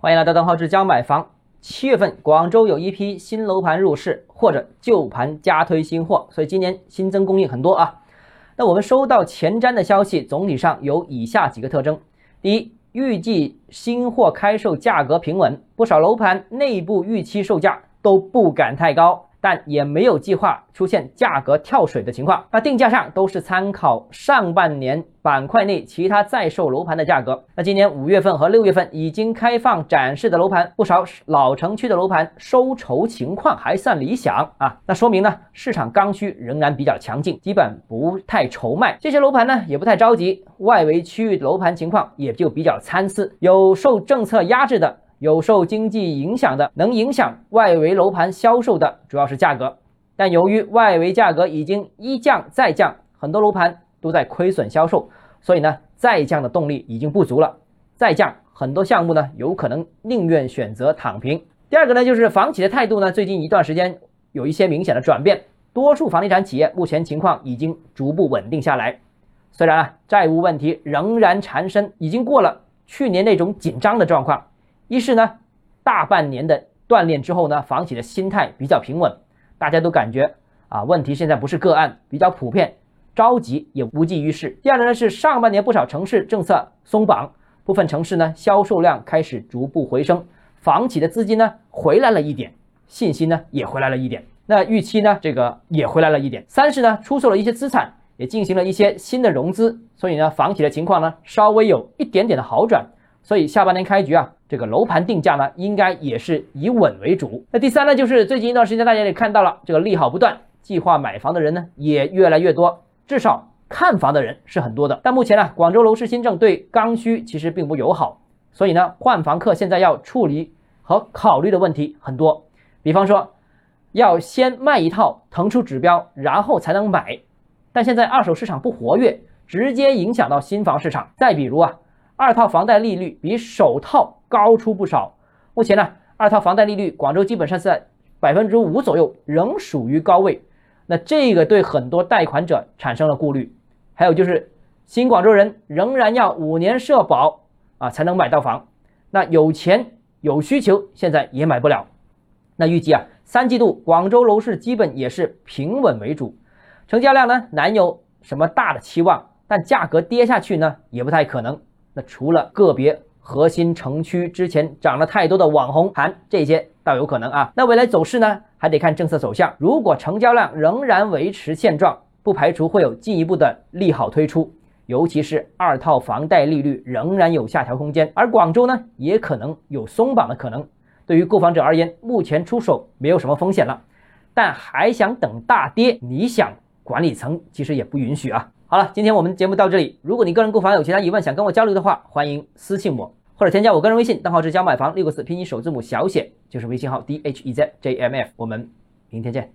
欢迎来到邓浩志教买房。七月份广州有一批新楼盘入市，或者旧盘加推新货，所以今年新增供应很多啊。那我们收到前瞻的消息，总体上有以下几个特征：第一，预计新货开售价格平稳，不少楼盘内部预期售价都不敢太高。但也没有计划出现价格跳水的情况。那定价上都是参考上半年板块内其他在售楼盘的价格。那今年五月份和六月份已经开放展示的楼盘，不少老城区的楼盘收筹情况还算理想啊。那说明呢，市场刚需仍然比较强劲，基本不太愁卖。这些楼盘呢也不太着急，外围区域楼盘情况也就比较参差，有受政策压制的。有受经济影响的，能影响外围楼盘销售的主要是价格，但由于外围价格已经一降再降，很多楼盘都在亏损销售，所以呢，再降的动力已经不足了。再降，很多项目呢有可能宁愿选择躺平。第二个呢，就是房企的态度呢，最近一段时间有一些明显的转变，多数房地产企业目前情况已经逐步稳定下来，虽然啊债务问题仍然缠身，已经过了去年那种紧张的状况。一是呢，大半年的锻炼之后呢，房企的心态比较平稳，大家都感觉啊，问题现在不是个案，比较普遍，着急也无济于事。第二呢是上半年不少城市政策松绑，部分城市呢销售量开始逐步回升，房企的资金呢回来了一点，信心呢也回来了一点，那预期呢这个也回来了一点。三是呢出售了一些资产，也进行了一些新的融资，所以呢房企的情况呢稍微有一点点的好转。所以下半年开局啊，这个楼盘定价呢，应该也是以稳为主。那第三呢，就是最近一段时间大家也看到了，这个利好不断，计划买房的人呢也越来越多，至少看房的人是很多的。但目前呢，广州楼市新政对刚需其实并不友好，所以呢，换房客现在要处理和考虑的问题很多，比方说要先卖一套腾出指标，然后才能买。但现在二手市场不活跃，直接影响到新房市场。再比如啊。二套房贷利率比首套高出不少。目前呢，二套房贷利率广州基本上是在百分之五左右，仍属于高位。那这个对很多贷款者产生了顾虑。还有就是新广州人仍然要五年社保啊才能买到房。那有钱有需求，现在也买不了。那预计啊，三季度广州楼市基本也是平稳为主，成交量呢难有什么大的期望，但价格跌下去呢也不太可能。那除了个别核心城区之前涨了太多的网红盘，这些倒有可能啊。那未来走势呢，还得看政策走向。如果成交量仍然维持现状，不排除会有进一步的利好推出。尤其是二套房贷利率仍然有下调空间，而广州呢，也可能有松绑的可能。对于购房者而言，目前出手没有什么风险了，但还想等大跌，你想管理层其实也不允许啊。好了，今天我们节目到这里。如果你个人购房有其他疑问，想跟我交流的话，欢迎私信我或者添加我个人微信，账号是教买房六个字拼音首字母小写，就是微信号 d h e z j m f。我们明天见。